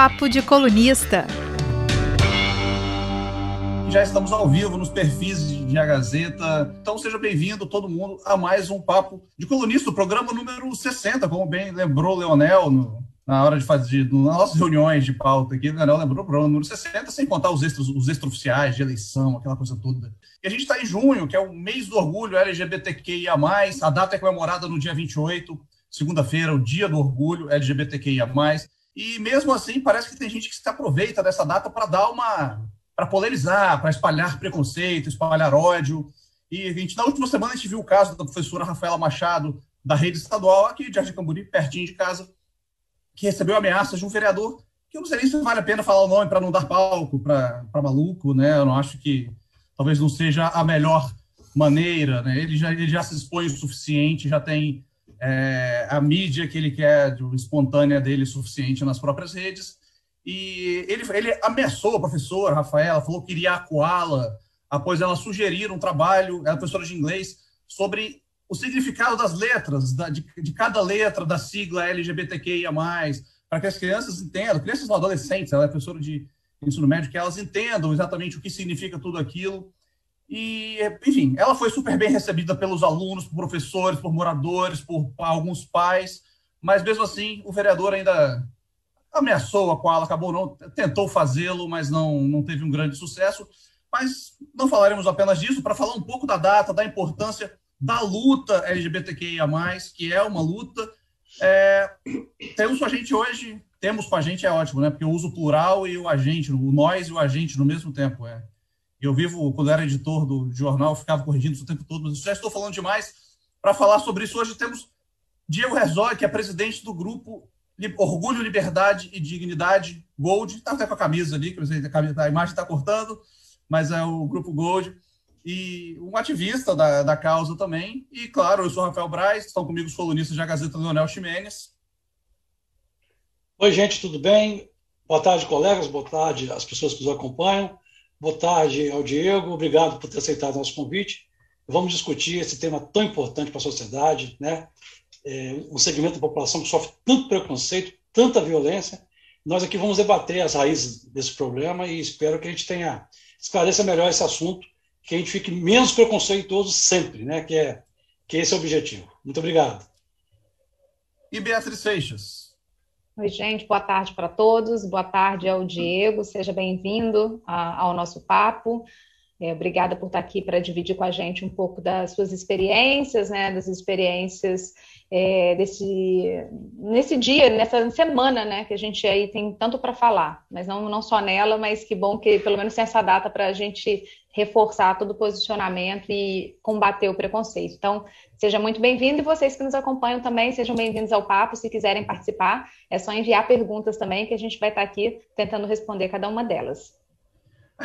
Papo de Colunista. Já estamos ao vivo nos perfis de A Gazeta. Então seja bem-vindo todo mundo a mais um Papo de Colunista, o programa número 60, como bem lembrou Leonel no, na hora de fazer, nas nossas reuniões de pauta aqui, Leonel lembrou o programa número 60, sem contar os extras, os extraoficiais de eleição, aquela coisa toda. E a gente está em junho, que é o mês do orgulho LGBTQIA+, a data é comemorada no dia 28, segunda-feira, o dia do orgulho LGBTQIA+, e mesmo assim parece que tem gente que se aproveita dessa data para dar uma para polarizar, para espalhar preconceito, espalhar ódio. E a gente, na última semana, a gente viu o caso da professora Rafaela Machado, da rede estadual, aqui de Jardim Camburi, pertinho de casa, que recebeu ameaças de um vereador, que eu não sei nem se vale a pena falar o nome para não dar palco para maluco, né? Eu não acho que talvez não seja a melhor maneira, né? Ele já, ele já se expõe o suficiente, já tem é, a mídia que ele quer, espontânea dele, suficiente nas próprias redes. E ele, ele ameaçou a professora Rafaela, falou que iria acuá-la após ela sugerir um trabalho, ela é professora de inglês, sobre o significado das letras, da, de, de, cada letra da sigla LGBTQIA+, para que as crianças entendam, crianças ou adolescentes, ela é professora de ensino médio, que elas entendam exatamente o que significa tudo aquilo. E, enfim, ela foi super bem recebida pelos alunos, por professores, por moradores, por, alguns pais, mas mesmo assim o vereador ainda ameaçou a qual acabou não tentou fazê-lo, mas não não teve um grande sucesso. Mas não falaremos apenas disso para falar um pouco da data, da importância da luta LGBTQIA+, que é uma luta. É, temos com a gente hoje, temos com a gente é ótimo, né? Porque eu uso o plural e o agente, o nós e o agente no mesmo tempo. É. Eu vivo, quando era editor do jornal, ficava corrigindo isso o tempo todo, mas já estou falando demais. Para falar sobre isso, hoje temos Diego Herzog, que é presidente do grupo Orgulho, Liberdade e Dignidade, Gold, está até com a camisa ali, que a imagem está cortando, mas é o grupo Gold, e um ativista da, da causa também. E, claro, eu sou Rafael Braz, estão comigo os colunistas da Gazeta Leonel Ximenes. Oi, gente, tudo bem? Boa tarde, colegas, boa tarde às pessoas que nos acompanham, boa tarde ao Diego, obrigado por ter aceitado nosso convite. Vamos discutir esse tema tão importante para a sociedade, né? é, um segmento da população que sofre tanto preconceito, tanta violência. Nós aqui vamos debater as raízes desse problema e espero que a gente tenha esclareça melhor esse assunto, que a gente fique menos preconceituoso sempre, né? Que é que esse é o objetivo. Muito obrigado. E Beatriz Seixas. Oi, gente, boa tarde para todos. Boa tarde ao Diego, seja bem-vindo ao nosso papo. É, obrigada por estar aqui para dividir com a gente um pouco das suas experiências, né, das experiências é, desse, nesse dia, nessa semana, né, que a gente aí tem tanto para falar, mas não, não só nela, mas que bom que pelo menos tem essa data para a gente reforçar todo o posicionamento e combater o preconceito. Então, seja muito bem-vindo e vocês que nos acompanham também, sejam bem-vindos ao papo. Se quiserem participar, é só enviar perguntas também, que a gente vai estar aqui tentando responder cada uma delas.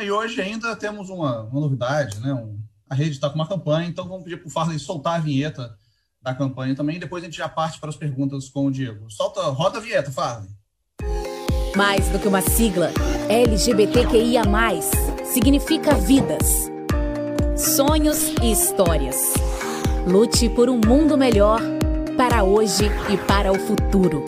E hoje ainda temos uma, uma novidade, né? Um, a rede está com uma campanha, então vamos pedir para o Farley soltar a vinheta da campanha também. Depois a gente já parte para as perguntas com o Diego. Solta, roda a vinheta, Farley. Mais do que uma sigla, LGBTQIA+, significa vidas, sonhos e histórias. Lute por um mundo melhor para hoje e para o futuro.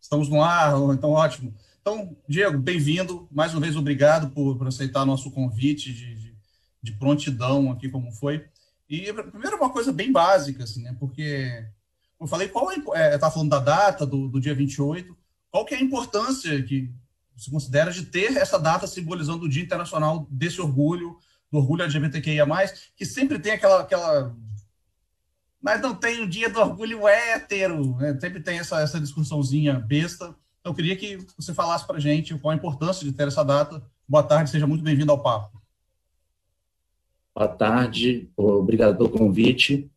Estamos no ar, então ótimo. Então, Diego, bem-vindo. Mais uma vez, obrigado por, por aceitar nosso convite de, de, de, prontidão aqui, como foi. E, primeiro, uma coisa bem básica, assim, né? Porque, eu falei, qual é tá falando da data do, do dia 28, qual que é a importância que se considera de ter essa data simbolizando o Dia Internacional desse orgulho, do orgulho LGBTQIA+, que sempre tem aquela, aquela mas não tem o dia do orgulho hétero, né? sempre tem essa, essa discussãozinha besta, então, eu queria que você falasse para a gente qual a importância de ter essa data. Boa tarde, seja muito bem-vindo ao papo. Boa tarde, obrigado pelo convite.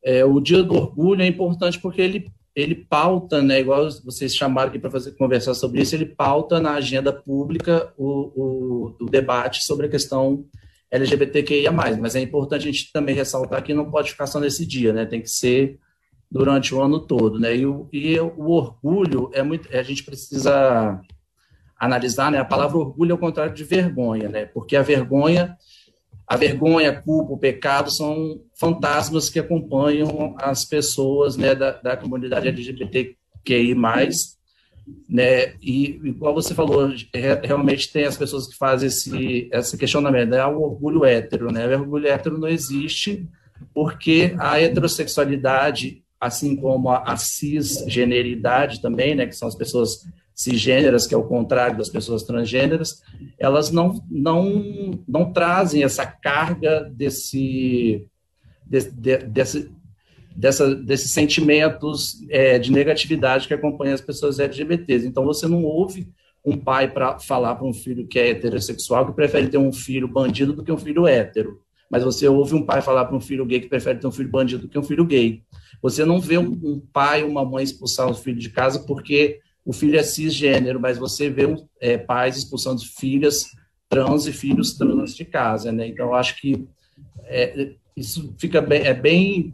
É, o Dia do Orgulho é importante porque ele, ele pauta, né, igual vocês chamaram aqui para conversar sobre isso, ele pauta na agenda pública o, o, o debate sobre a questão LGBTQIA+. Mas é importante a gente também ressaltar que não pode ficar só nesse dia, né? Tem que ser durante o ano todo, né? E o, e o orgulho é muito, a gente precisa analisar, né? A palavra orgulho é o contrário de vergonha, né? Porque a vergonha, a vergonha, a culpa, o pecado são fantasmas que acompanham as pessoas, né, da, da comunidade LGBTQI+, né? E igual você falou, é, realmente tem as pessoas que fazem esse, esse questionamento, é o orgulho hétero, né? O orgulho hétero não existe porque a heterossexualidade, assim como a, a cisgeneridade também, né? Que são as pessoas cisgêneras, que é o contrário das pessoas transgêneras, elas não, não, não trazem essa carga desse, de, de, desse, dessa, desses sentimentos é, de negatividade que acompanham as pessoas LGBTs. Então, você não ouve um pai para falar para um filho que é heterossexual que prefere ter um filho bandido do que um filho hétero. Mas você ouve um pai falar para um filho gay que prefere ter um filho bandido do que um filho gay. Você não vê um, um pai ou uma mãe expulsar o filho de casa porque o filho é cisgênero, mas você vê é, pais expulsando filhas trans e filhos trans de casa, né? Então, acho que é, isso fica bem, é bem,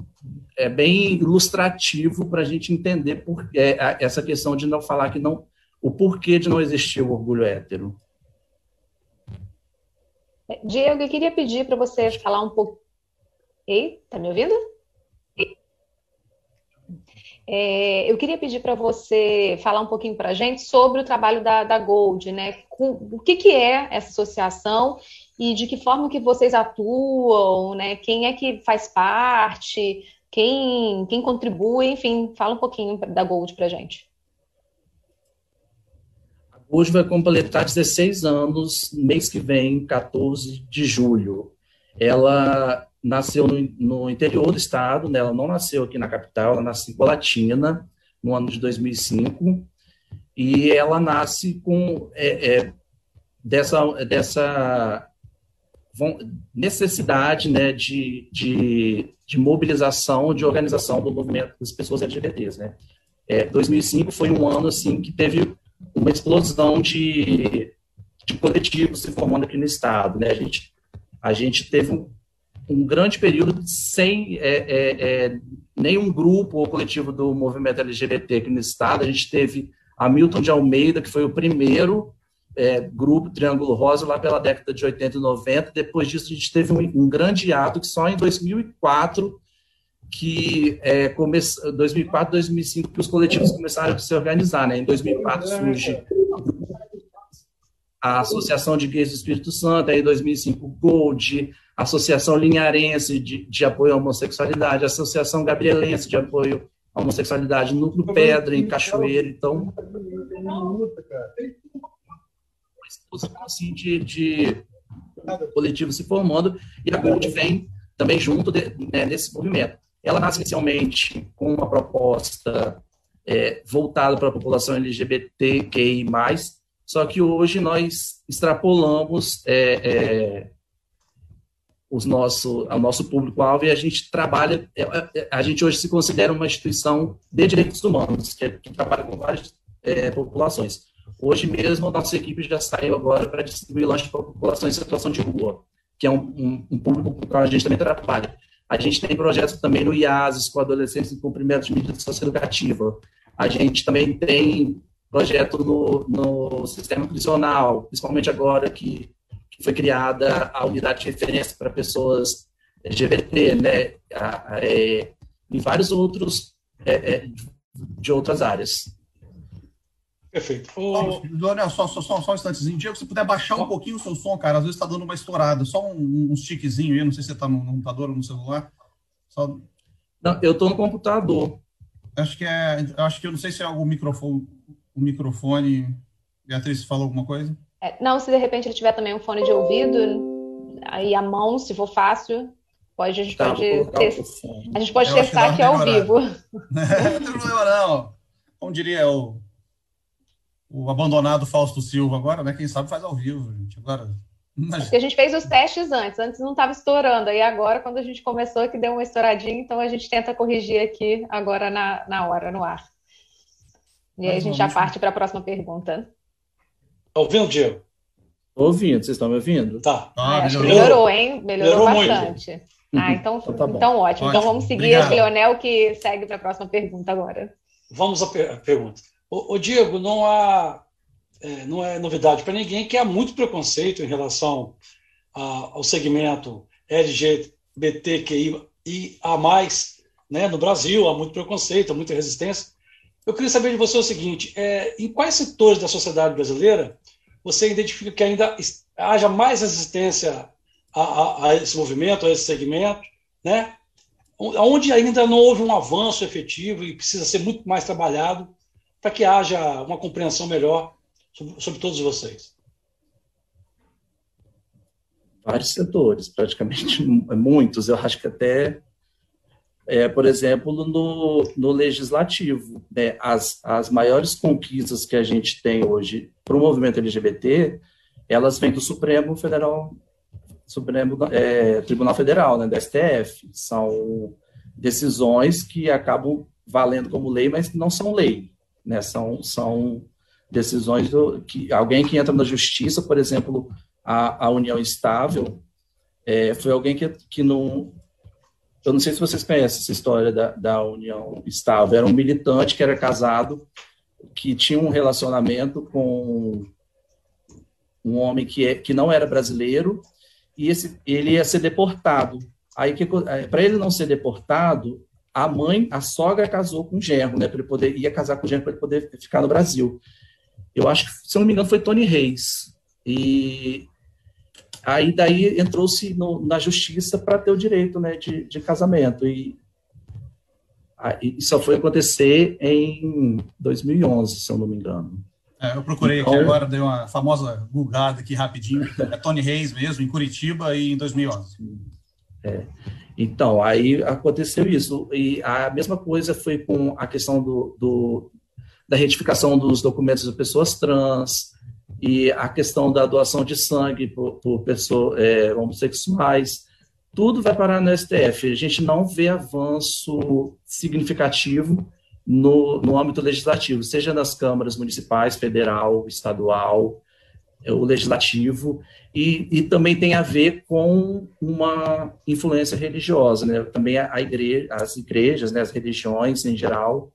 é bem ilustrativo para a gente entender por, é, essa questão de não falar que não, o porquê de não existir o orgulho hétero. Diego, eu queria pedir para você falar um pouco. Ei, tá me ouvindo? É, eu queria pedir para você falar um pouquinho para a gente sobre o trabalho da, da Gold, né? O que, que é essa associação e de que forma que vocês atuam, né? Quem é que faz parte, quem, quem contribui, enfim, fala um pouquinho da Gold para a gente. Gold vai completar 16 anos mês que vem, 14 de julho. Ela nasceu no, no, interior do estado, né? ela não nasceu aqui na capital, ela nasceu em Colatina, no ano de 2005, e ela nasce com é, é, dessa, dessa necessidade né, de, de, de, mobilização, de organização do movimento das pessoas LGBTs. Né? É, 2005 foi um ano assim que teve uma explosão de, de coletivos se formando aqui no estado. Né? A, gente, a gente teve um um grande período sem é, é, é, nenhum grupo ou coletivo do movimento LGBT aqui no estado. A gente teve Hamilton de Almeida, que foi o primeiro é, grupo Triângulo Rosa lá pela década de 80 e 90. Depois disso, a gente teve um, um grande ato que só em 2004 que é, come... 2004, 2005 que os coletivos começaram a se organizar, né? Em 2004 surge a Associação de Gays do Espírito Santo, aí em 2005 o Gold, Associação Linharense de, de Apoio à Homossexualidade, Associação Gabrielense de Apoio à Homossexualidade, Núcleo Pedra, em Cachoeira. Então, uma exposição assim, de, de coletivo se formando, e a Gold vem também junto de, né, nesse movimento. Ela nasce inicialmente com uma proposta é, voltada para a população LGBTQI+, só que hoje nós extrapolamos é, é, os nosso, o nosso público-alvo e a gente trabalha, é, é, a gente hoje se considera uma instituição de direitos humanos, que, é, que trabalha com várias populações. Hoje mesmo, a nossa equipe já saiu agora para distribuir lanche para a população em situação de rua, que é um, um, um público com o qual a gente também trabalha. A gente tem projetos também no IASES, com adolescentes em cumprimento de medidas socioeducativa. A gente também tem projeto no, no sistema prisional, principalmente agora que que foi criada a unidade de referência para pessoas LGBT, né, é, e vários outros é, é, de outras áreas. Perfeito. O... Leonel, só, só, só, só um instantezinho. Diego, se puder baixar um pouquinho o seu som, cara, às vezes está dando uma estourada, só um, um stickzinho aí, não sei se você está no, no computador ou no celular. Só... Não, eu estou no computador. Acho que é, acho que eu não sei se é algum microfone, o microfone. Beatriz, falou alguma coisa? É, não, se de repente ele tiver também um fone de ouvido, aí a mão, se for fácil, pode, a gente tá, pode, ter, a gente pode testar aqui ao vivo. não tem problema não. Como diria o, o abandonado Fausto Silva agora, né? Quem sabe faz ao vivo, gente. Agora. Porque a gente fez os testes antes, antes não estava estourando, aí agora, quando a gente começou, que deu uma estouradinha, então a gente tenta corrigir aqui agora na, na hora, no ar. E aí a gente já parte para a próxima pergunta. Tá ouvindo, Diego? Tô ouvindo, vocês estão me ouvindo? Tá. Ah, melhorou. melhorou, hein? Melhorou, melhorou bastante. Muito. Ah, então, então, tá então ótimo. ótimo. Então vamos seguir aqui, Leonel, que segue para a próxima pergunta agora. Vamos à per pergunta. O, Diego, não há é, não é novidade para ninguém que há muito preconceito em relação a, ao segmento LGBTQI e a mais, né? No Brasil há muito preconceito, há muita resistência. Eu queria saber de você o seguinte: é, em quais setores da sociedade brasileira você identifica que ainda haja mais resistência a, a, a esse movimento, a esse segmento, né? Onde ainda não houve um avanço efetivo e precisa ser muito mais trabalhado para que haja uma compreensão melhor sobre, sobre todos vocês? Vários setores, praticamente muitos. Eu acho que até é, por exemplo, no, no legislativo. Né? As, as maiores conquistas que a gente tem hoje para o movimento LGBT, elas vêm do Supremo Federal, Supremo é, Tribunal Federal, né, da STF. São decisões que acabam valendo como lei, mas não são lei. Né? São, são decisões do, que alguém que entra na justiça, por exemplo, a, a União Estável, é, foi alguém que, que não eu não sei se vocês conhecem essa história da, da união estável. Era um militante que era casado, que tinha um relacionamento com um homem que, é, que não era brasileiro, e esse, ele ia ser deportado. Aí, para ele não ser deportado, a mãe, a sogra casou com o genro, né? Para ele poder ia casar com o genro para ele poder ficar no Brasil. Eu acho que, se eu não me engano, foi Tony Reis. E Aí daí entrou-se na justiça para ter o direito né, de, de casamento. E, aí, só foi acontecer em 2011, se eu não me engano. É, eu procurei então, aqui agora, dei uma famosa bugada aqui rapidinho. É Tony Reis mesmo, em Curitiba, e em 2011. É. Então, aí aconteceu isso. E a mesma coisa foi com a questão do, do da retificação dos documentos de pessoas trans, e a questão da doação de sangue por, por pessoas é, homossexuais, tudo vai parar no STF. A gente não vê avanço significativo no, no âmbito legislativo, seja nas câmaras municipais, federal, estadual, o legislativo, e, e também tem a ver com uma influência religiosa, né? Também a igreja, as igrejas, né, as religiões em geral,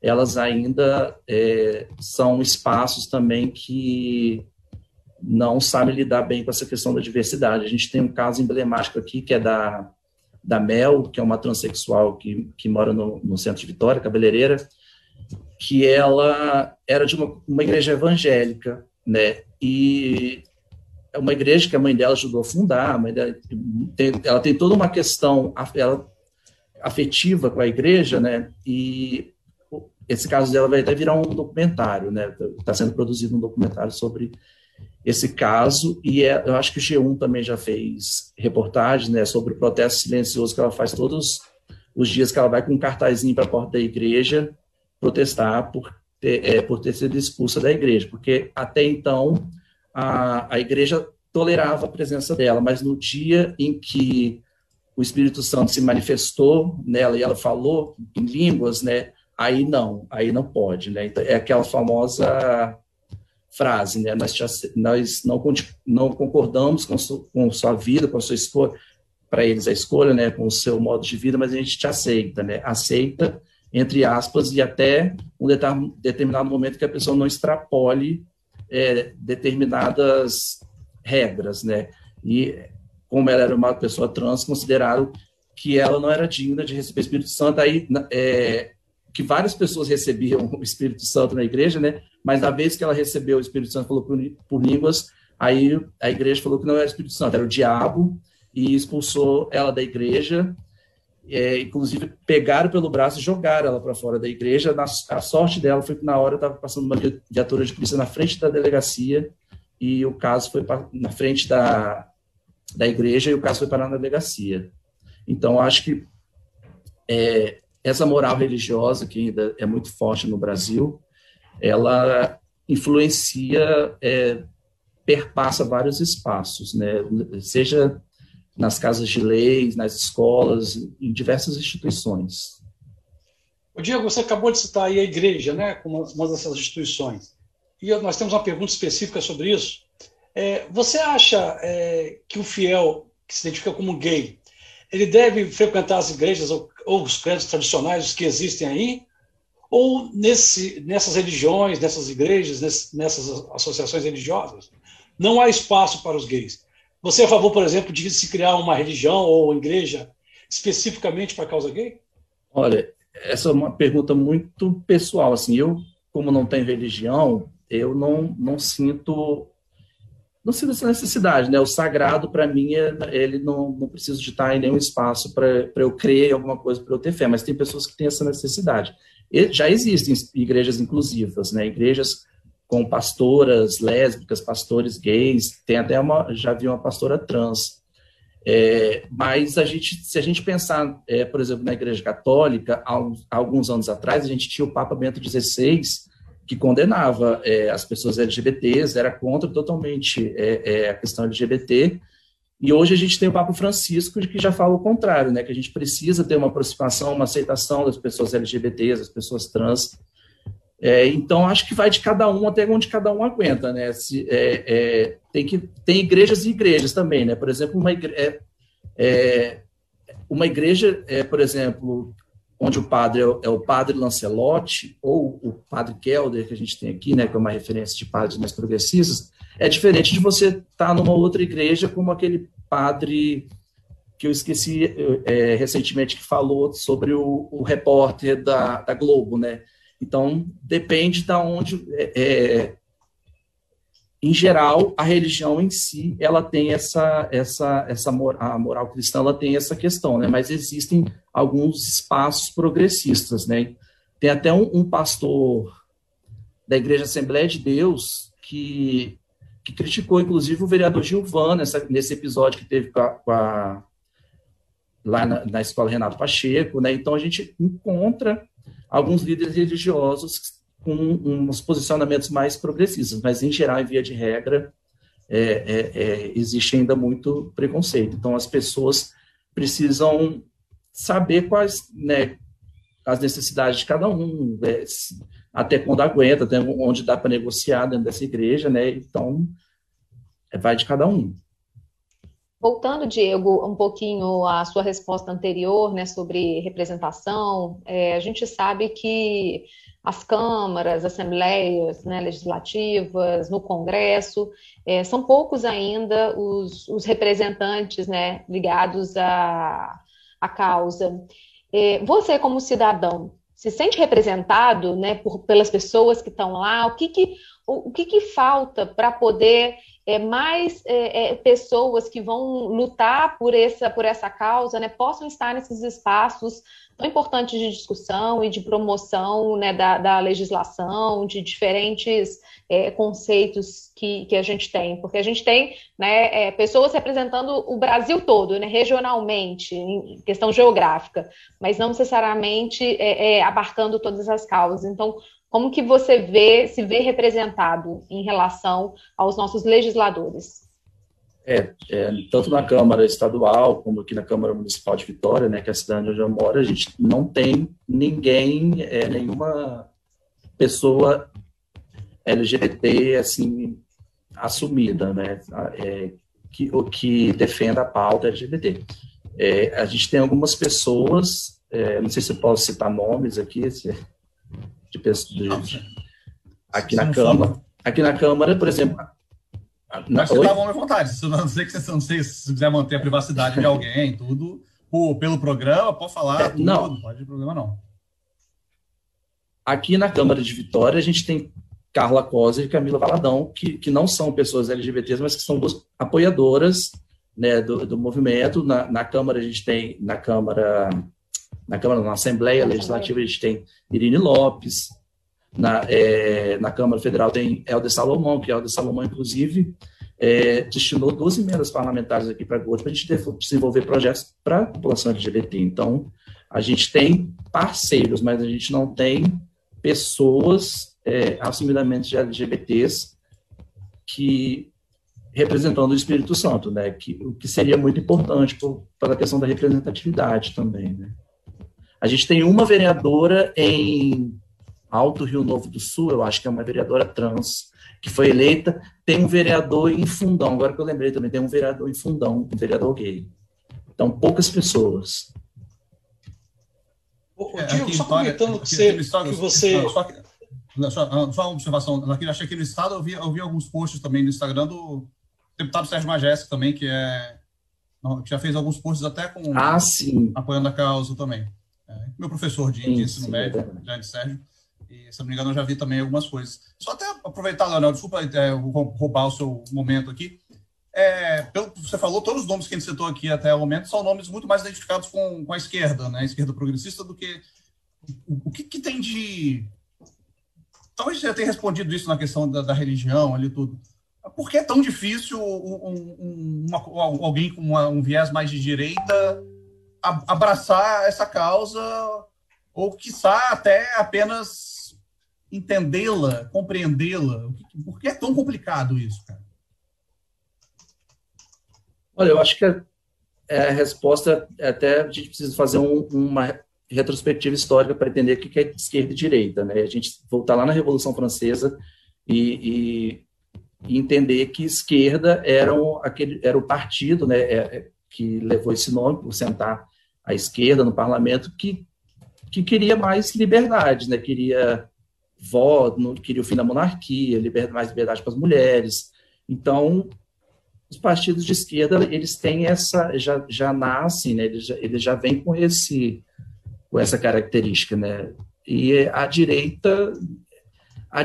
elas ainda é, são espaços também que não sabem lidar bem com essa questão da diversidade. A gente tem um caso emblemático aqui, que é da, da Mel, que é uma transexual que, que mora no, no centro de Vitória, cabeleireira, que ela era de uma, uma igreja evangélica, né? E é uma igreja que a mãe dela ajudou a fundar, a mãe dela tem, ela tem toda uma questão afetiva com a igreja, né? E esse caso dela vai até virar um documentário, né? Está sendo produzido um documentário sobre esse caso, e é, eu acho que o G1 também já fez reportagem né, sobre o protesto silencioso que ela faz todos os dias que ela vai com um cartazinho para a porta da igreja protestar por ter, é, por ter sido expulsa da igreja, porque até então a, a igreja tolerava a presença dela, mas no dia em que o Espírito Santo se manifestou nela e ela falou em línguas, né, aí não, aí não pode, né? Então, é aquela famosa frase, né? Nós, nós não, não concordamos com, su, com sua vida, com sua escolha, para eles a escolha, né? Com o seu modo de vida, mas a gente te aceita, né? Aceita, entre aspas, e até um determinado momento que a pessoa não extrapole é, determinadas regras, né? E como ela era uma pessoa trans, consideraram que ela não era digna de receber o Espírito Santo, aí é, que várias pessoas recebiam o Espírito Santo na igreja, né? Mas na vez que ela recebeu o Espírito Santo, falou por, por línguas, aí a igreja falou que não era o Espírito Santo, era o diabo, e expulsou ela da igreja. É, inclusive, pegaram pelo braço e jogaram ela para fora da igreja. Na, a sorte dela foi que, na hora, estava passando uma viatura de polícia na frente da delegacia, e o caso foi pra, na frente da, da igreja, e o caso foi parar na delegacia. Então, acho que é, essa moral religiosa, que ainda é muito forte no Brasil, ela influencia, é, perpassa vários espaços, né? seja nas casas de leis, nas escolas, em diversas instituições. O Diego, você acabou de citar aí a igreja, né, como uma dessas instituições. E nós temos uma pergunta específica sobre isso. É, você acha é, que o fiel que se identifica como gay, ele deve frequentar as igrejas ou ou os credos tradicionais, que existem aí, ou nesse, nessas religiões, nessas igrejas, nessas associações religiosas, não há espaço para os gays. Você é a favor, por exemplo, de se criar uma religião ou igreja especificamente para a causa gay? Olha, essa é uma pergunta muito pessoal. Assim, eu, como não tenho religião, eu não, não sinto não sinto essa necessidade, né? O sagrado, para mim, é, ele não, não precisa de estar em nenhum espaço para eu crer em alguma coisa, para eu ter fé, mas tem pessoas que têm essa necessidade. E já existem igrejas inclusivas, né? Igrejas com pastoras lésbicas, pastores gays, tem até uma, já vi uma pastora trans. É, mas a gente, se a gente pensar, é, por exemplo, na Igreja Católica, há, alguns anos atrás, a gente tinha o Papa Bento XVI, que condenava é, as pessoas LGBTs, era contra totalmente é, é, a questão LGBT, e hoje a gente tem o Papa Francisco, que já fala o contrário, né, que a gente precisa ter uma aproximação, uma aceitação das pessoas LGBTs, das pessoas trans, é, então, acho que vai de cada um até onde cada um aguenta, né? Se, é, é, tem, que, tem igrejas e igrejas também, né? Por exemplo, uma, igre é, é, uma igreja, é, por exemplo, onde o padre é o padre Lancelotti, ou o padre Kelder, que a gente tem aqui, né, que é uma referência de padres mais progressistas, é diferente de você estar tá numa outra igreja como aquele padre que eu esqueci recentemente que falou sobre o, o repórter da, da Globo, né? Então, depende de onde. É, é, em geral, a religião em si, ela tem essa, essa, essa a moral cristã, ela tem essa questão, né? Mas existem alguns espaços progressistas, né? Tem até um, um pastor da Igreja Assembleia de Deus que, que criticou, inclusive, o vereador Gilvan nessa, nesse episódio que teve com a, com a lá na, na, escola Renato Pacheco, né? Então a gente encontra alguns líderes religiosos com uns posicionamentos mais progressistas, mas em geral, em via de regra, é, é, é, existe ainda muito preconceito. Então, as pessoas precisam saber quais, né, as necessidades de cada um, né, até quando aguenta, até onde dá para negociar dentro dessa igreja, né? Então, é, vai de cada um. Voltando, Diego, um pouquinho à sua resposta anterior, né, sobre representação, é, a gente sabe que as câmaras, assembleias né, legislativas, no Congresso, é, são poucos ainda os, os representantes né, ligados à, à causa. É, você, como cidadão, se sente representado né, por, pelas pessoas que estão lá? O que, que, o, o que, que falta para poder é, mais é, é, pessoas que vão lutar por essa, por essa causa né, possam estar nesses espaços tão importantes de discussão e de promoção né, da, da legislação, de diferentes é, conceitos que, que a gente tem, porque a gente tem né, é, pessoas representando o Brasil todo, né, regionalmente, em questão geográfica, mas não necessariamente é, é abarcando todas as causas. Então, como que você vê, se vê representado em relação aos nossos legisladores? É, é, tanto na Câmara Estadual como aqui na Câmara Municipal de Vitória, né, que é a cidade onde eu moro, a gente não tem ninguém, é, nenhuma pessoa LGBT assim assumida, né, é, que, que defenda a pauta LGBT. É, a gente tem algumas pessoas, é, não sei se eu posso citar nomes aqui, se, de de, aqui na Câmara. Aqui na Câmara, por exemplo. Na, você tá bom à vontade. Se não sei que você não sei se quiser manter a privacidade de alguém, tudo por, pelo programa, pode falar. É, tudo, não, não pode problema não. Aqui na Câmara de Vitória a gente tem Carla Cosa e Camila Valadão, que, que não são pessoas LGBTs, mas que são apoiadoras né, do, do movimento. Na, na Câmara a gente tem, na Câmara na Câmara, na Assembleia Legislativa, a gente tem Irine Lopes, na, é, na Câmara Federal tem Helder Salomão, que Helder Salomão, inclusive, é, destinou 12 emendas parlamentares aqui para a para a gente desenvolver projetos para a população LGBT. Então, a gente tem parceiros, mas a gente não tem pessoas é, assumidamente LGBTs que representando o Espírito Santo, né? Que, o que seria muito importante para a questão da representatividade também, né? A gente tem uma vereadora em Alto Rio Novo do Sul, eu acho que é uma vereadora trans, que foi eleita. Tem um vereador em Fundão, agora que eu lembrei também, tem um vereador em Fundão, um vereador gay. Então, poucas pessoas. Ô, é, Diego, só comentando que, você, que você... Só, só, só, uma observação, aqui, acho que aqui no estado eu vi, eu vi alguns posts também no Instagram do deputado Sérgio Majesco também, que é que já fez alguns posts até com ah, sim. apoiando a causa também. Meu professor de, de ensino médio, Grande Sérgio. E, se não me engano, eu já vi também algumas coisas. Só até aproveitar, Leonel, desculpa é, roubar o seu momento aqui. É, pelo que você falou, todos os nomes que a gente citou aqui até o momento são nomes muito mais identificados com, com a esquerda, né? A esquerda progressista, do que. O, o que, que, tem de. Talvez já tenha respondido isso na questão da, da religião ali tudo. Por que é tão difícil um, um, uma, alguém com uma, um viés mais de direita abraçar essa causa, ou quiçá até apenas entendê-la, compreendê-la? Por que é tão complicado isso, cara? Olha, eu acho que a, é, a resposta é até a gente precisa fazer um, uma retrospectiva histórica para entender o que é esquerda e direita, né? A gente voltar lá na Revolução Francesa e, e, e entender que esquerda era, um, aquele, era o partido, né, é, é, que levou esse nome por sentar à esquerda no parlamento, que, que queria mais liberdade, né? Queria voto, queria o fim da monarquia, liberdade, mais liberdade para as mulheres. Então, os partidos de esquerda eles têm essa já já nascem né eles já, eles já vêm com esse com essa característica né e a direita a,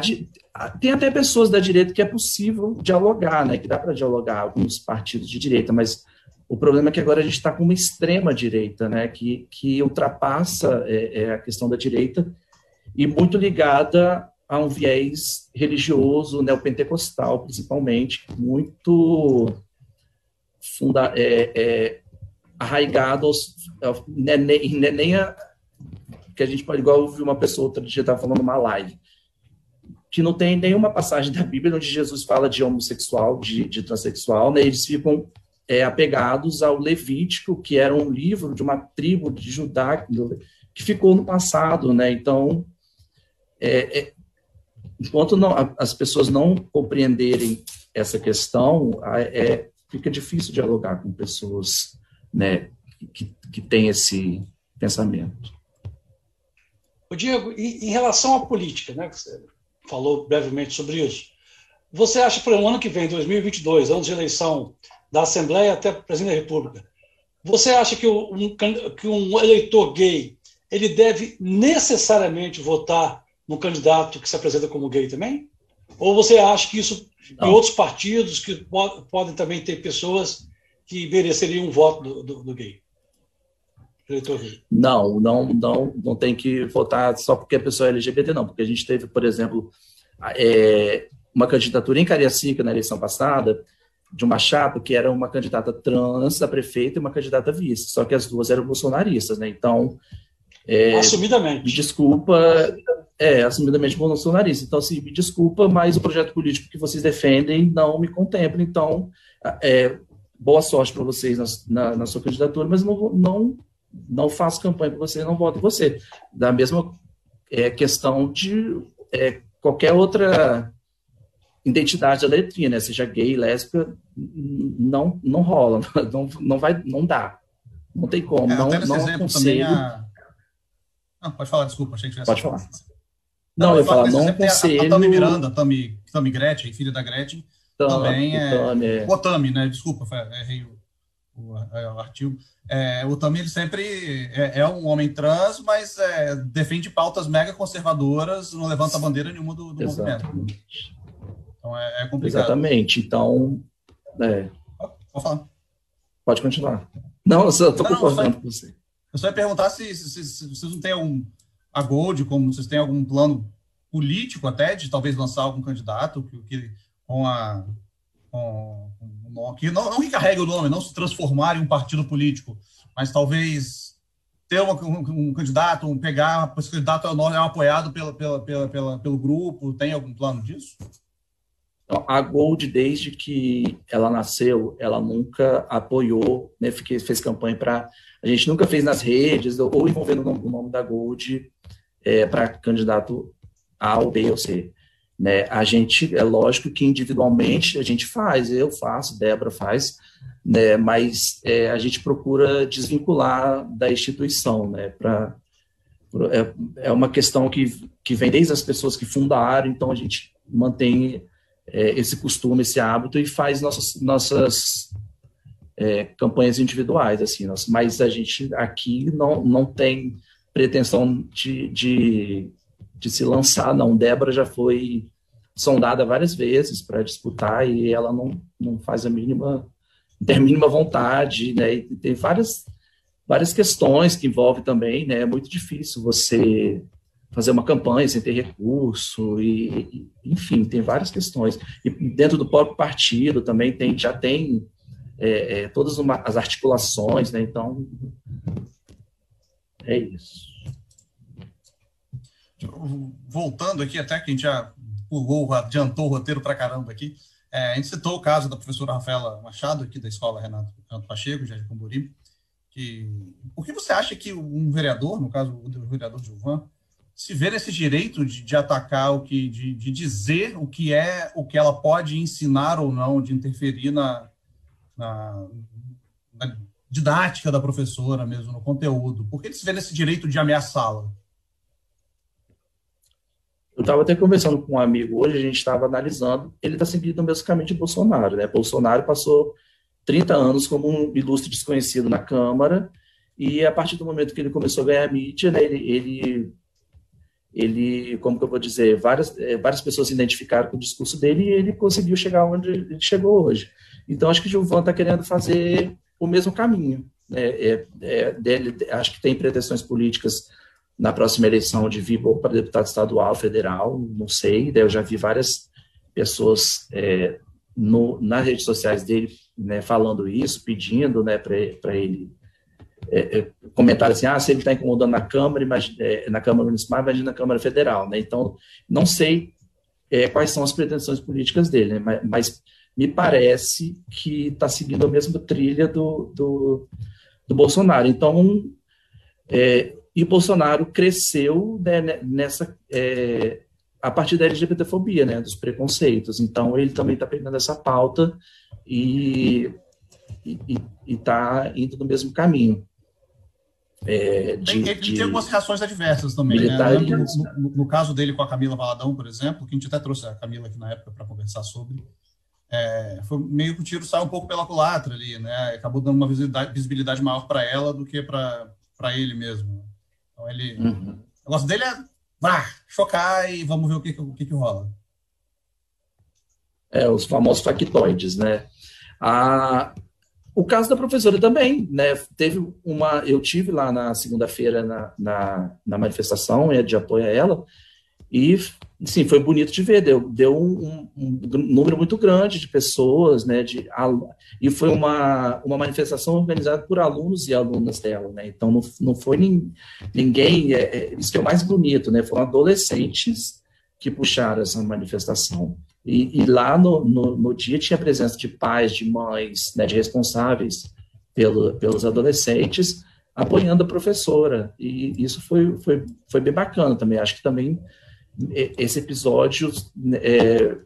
a, tem até pessoas da direita que é possível dialogar né que dá para dialogar alguns partidos de direita mas o problema é que agora a gente está com uma extrema direita né que que ultrapassa é, é a questão da direita e muito ligada a um viés religioso neopentecostal, principalmente, muito funda, é, é, arraigado aos, né, nem, né, nem a, que a gente pode, igual ouvir uma pessoa outro dia estava falando numa live, que não tem nenhuma passagem da Bíblia onde Jesus fala de homossexual, de, de transexual, né? Eles ficam é, apegados ao Levítico, que era um livro de uma tribo de Judá que ficou no passado, né? Então, é, é, enquanto não, as pessoas não compreenderem essa questão, é, fica difícil dialogar com pessoas né, que, que têm esse pensamento. O Diego, em relação à política, né, que você falou brevemente sobre isso, você acha para o ano que vem, 2022, ano de eleição da Assembleia até presidente da República, você acha que um, que um eleitor gay ele deve necessariamente votar no candidato que se apresenta como gay também? Ou você acha que isso Não. em outros partidos que pod podem também ter pessoas que mereceriam um voto do, do, do gay? Não, não, não, não tem que votar só porque a pessoa é LGBT, não, porque a gente teve, por exemplo, é, uma candidatura em Cariacica na eleição passada de uma chapa que era uma candidata trans a prefeita e uma candidata vice, só que as duas eram bolsonaristas, né? Então, é, assumidamente. Desculpa, é, assumidamente bolsonarista. Então, assim, me desculpa, mas o projeto político que vocês defendem não me contempla. Então, é, boa sorte para vocês na, na, na, sua candidatura, mas não, não, não faço campanha para você, não voto em você. Da mesma é, questão de é, qualquer outra identidade da letrinha, né? Seja gay, lésbica, não, não rola, não, não vai, não dá. Não tem como, é, não, não aconselho. A... Não, pode falar, desculpa, achei que tivesse. Pode falar. Não, não eu falo, não conselho... A, a Tami Miranda, Tami, Tami Gretchen, filha da Gretchen, Tami, também é... Tami, é... O Tami, né? Desculpa, errei o, o, é, o artigo. É, o Tami, ele sempre é, é, um homem trans, mas é, defende pautas mega conservadoras, não levanta bandeira nenhuma do, do movimento. Então, é, é, complicado. Exatamente. Então, é... Pode falar. Pode continuar. Não, eu só estou concordando com você. Eu só ia perguntar se, se, se, vocês não têm um a Gold, como vocês têm algum plano político até de talvez lançar algum candidato que, que com a com, com, que não, não que carregue o nome, não se transformar em um partido político, mas talvez ter uma, um, um, candidato, um, pegar esse candidato é, é apoiado pela, pela, pela, pela, pelo grupo, tem algum plano disso? Então, a Gold, desde que ela nasceu, ela nunca apoiou, né, fez campanha para. A gente nunca fez nas redes, ou envolvendo o nome da Gold, é, para candidato A ou B ou C. Né? A gente, é lógico que individualmente a gente faz, eu faço, Débora faz, né? mas é, a gente procura desvincular da instituição, né? Pra, é, é uma questão que, que vem desde as pessoas que fundaram, então a gente mantém é, esse costume, esse hábito e faz nossas, nossas é, campanhas individuais, assim, mas a gente aqui não, não tem pretensão de, de, de se lançar, não. Débora já foi sondada várias vezes para disputar e ela não, não faz a mínima, tem a mínima vontade, né? E tem várias, várias questões que envolve também, né? É muito difícil você fazer uma campanha sem ter recurso e, enfim, tem várias questões. E dentro do próprio partido também tem, já tem é, é, todas uma, as articulações, né? Então, é isso. Voltando aqui, até que a gente já pulou, adiantou o roteiro para caramba aqui, é, a gente citou o caso da professora Rafaela Machado, aqui da escola Renato, Renato Pacheco, de Camburi, que por que você acha que um vereador, no caso o vereador Gilvan, se vê nesse direito de, de atacar o que, de, de, dizer o que é, o que ela pode ensinar ou não, de interferir na, na, na didática da professora mesmo, no conteúdo? Por que ele se vê nesse direito de ameaçá-la? Eu estava até conversando com um amigo hoje, a gente estava analisando, ele está seguindo o mesmo caminho de Bolsonaro, né? Bolsonaro passou 30 anos como um ilustre desconhecido na Câmara, e a partir do momento que ele começou a ganhar mídia, né, ele, ele, ele como que eu vou dizer, várias, é, várias pessoas se identificaram com o discurso dele e ele conseguiu chegar onde ele chegou hoje. Então, acho que o Gilvan está querendo fazer o mesmo caminho. Né? É, é, dele, acho que tem pretensões políticas na próxima eleição de vir para deputado estadual, federal, não sei. eu já vi várias pessoas é, no, nas redes sociais dele né, falando isso, pedindo né, para ele é, é, comentar assim, ah, se ele está incomodando na Câmara, é, na Câmara Municipal, imagina na Câmara Federal. Né? Então, não sei é, quais são as pretensões políticas dele, né? mas, mas, me parece que está seguindo a mesma trilha do, do, do Bolsonaro. Então, é, e Bolsonaro cresceu né, nessa é, a partir da LGBTfobia, né, dos preconceitos. Então ele também está pegando essa pauta e está indo no mesmo caminho. É, de, ele de tem algumas reações adversas também. Né? No, no, no, caso dele com a Camila Valadão, por exemplo, que a gente até trouxe a Camila aqui na época para conversar sobre, é, foi meio que o tiro saiu um pouco pela culatra ali, né? Acabou dando uma visibilidade, visibilidade maior para ela do que para ele mesmo. Então ele. Uhum. O negócio dele é vá, chocar e vamos ver o que, o que, que rola. É, os famosos factoides, né? A, o caso da professora também, né? Teve uma. Eu tive lá na segunda-feira na, na, na manifestação é, de apoio a ela, e sim, foi bonito de ver, deu, deu um, um, número muito grande de pessoas, né, de, e foi uma, uma manifestação organizada por alunos e alunas dela, né, então não, não foi nin, ninguém, é, é, isso que é o mais bonito, né, foram adolescentes que puxaram essa manifestação, e, e lá no, no, no, dia tinha a presença de pais, de mães, né, de responsáveis pelo, pelos adolescentes, apoiando a professora, e isso foi, foi, foi bem bacana também, acho que também esse episódio é,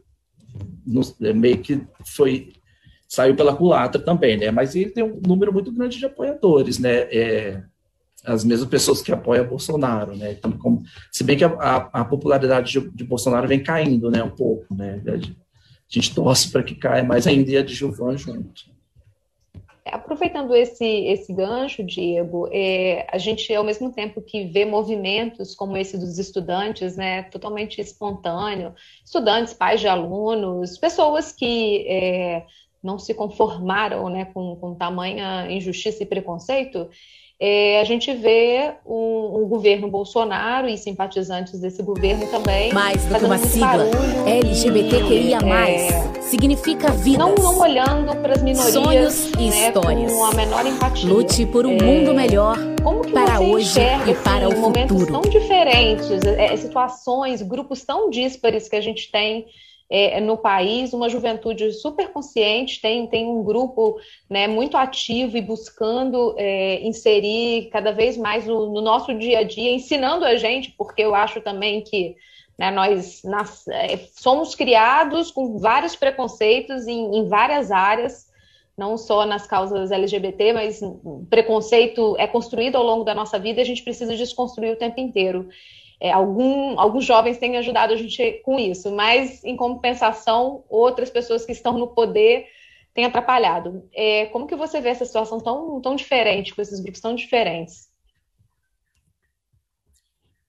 no, é, meio que foi saiu pela culatra também, né? Mas ele tem um número muito grande de apoiadores, né? É, as mesmas pessoas que apoiam Bolsonaro, né? Então, como, se bem que a, a, a popularidade de, de, Bolsonaro vem caindo, né? Um pouco, né? A gente torce para que caia mais ainda a de Gilvan junto. Aproveitando esse, esse gancho, Diego, é, a gente, ao mesmo tempo que vê movimentos como esse dos estudantes, né, totalmente espontâneo, estudantes, pais de alunos, pessoas que é, não se conformaram né, com, com tamanha injustiça e preconceito, é, a gente vê um, um, governo Bolsonaro e simpatizantes desse governo também. Mais do que uma sigla, LGBTQIA+, é, significa vida. Não, não olhando para as minorias Sonhos e né, histórias. com a menor empatia. Lute por um é, mundo melhor para hoje e para assim, o momentos futuro. tão diferentes, é, situações, grupos tão díspares que a gente tem é, no país, uma juventude super consciente, tem, tem um grupo né, muito ativo e buscando é, inserir cada vez mais no, no, nosso dia a dia, ensinando a gente, porque eu acho também que né, nós nas, é, somos criados com vários preconceitos em, em várias áreas, não só nas causas LGBT, mas preconceito é construído ao longo da nossa vida e a gente precisa desconstruir o tempo inteiro. É, algum, alguns jovens têm ajudado a gente com isso, mas em compensação, outras pessoas que estão no poder têm atrapalhado. É, como que você vê essa situação tão, tão diferente, com esses grupos tão diferentes?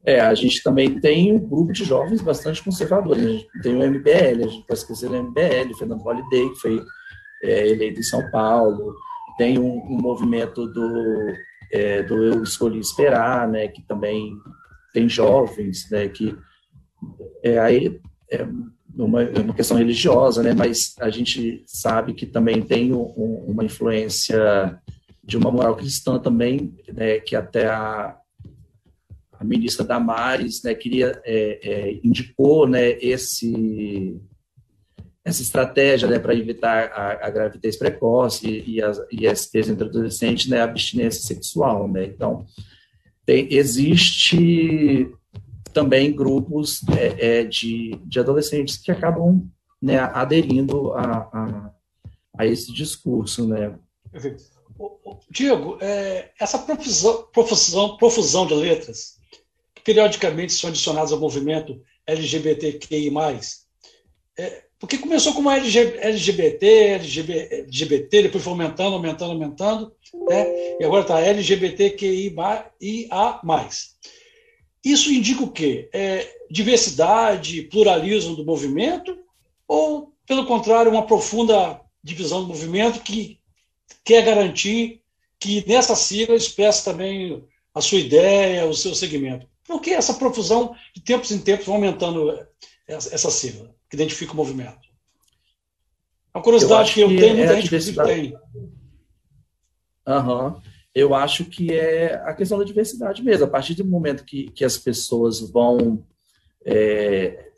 É, a gente também tem um grupo de jovens bastante conservadores. Tem o MBL, a gente pode esquecer do MBL, Fernando Holliday, que foi é, eleito em São Paulo. Tem um, um movimento do, é, do Eu Escolhi Esperar, né, que também tem jovens, né, que é, aí é uma, é uma questão religiosa, né, mas a gente sabe que também tem um, uma influência de uma moral cristã também, né, que até a, a ministra Damares né, queria, é, é, indicou né, esse, essa estratégia né, para evitar a, a, gravidez precoce e, e as ISTs entre adolescentes, né, a abstinência sexual. Né? Então, tem, existe também grupos é, é, de, de adolescentes que acabam né, aderindo a, a, a, esse discurso. Né? Diego, é, essa profusão, profusão, profusão de letras periodicamente são adicionados ao movimento LGBTQI+. É, porque começou como LGBT, LGBT, depois foi aumentando, aumentando, aumentando, né? e agora está LGBTQIA+. Isso indica o quê? É, diversidade, pluralismo do movimento, ou, pelo contrário, uma profunda divisão do movimento que quer garantir que nessa sigla expressa também a sua ideia, o seu segmento? Por que essa profusão de tempos em tempos aumentando essa sigla, que identifica o movimento? É uma curiosidade eu que eu que tenho, muita é gente tem. Uhum. Eu acho que é a questão da diversidade mesmo. A partir do momento que, que as pessoas vão, é,